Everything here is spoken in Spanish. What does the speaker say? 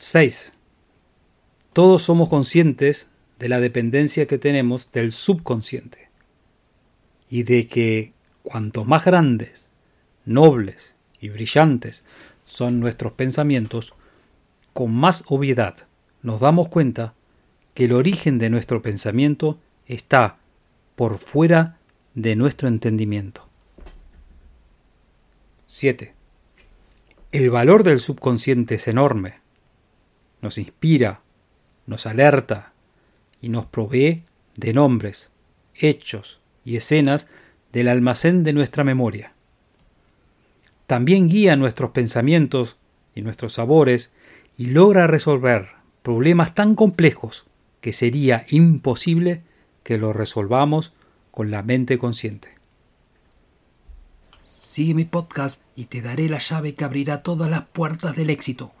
6. Todos somos conscientes de la dependencia que tenemos del subconsciente y de que cuanto más grandes, nobles y brillantes son nuestros pensamientos, con más obviedad nos damos cuenta que el origen de nuestro pensamiento está por fuera de nuestro entendimiento. 7. El valor del subconsciente es enorme. Nos inspira, nos alerta y nos provee de nombres, hechos y escenas del almacén de nuestra memoria. También guía nuestros pensamientos y nuestros sabores y logra resolver problemas tan complejos que sería imposible que los resolvamos con la mente consciente. Sigue mi podcast y te daré la llave que abrirá todas las puertas del éxito.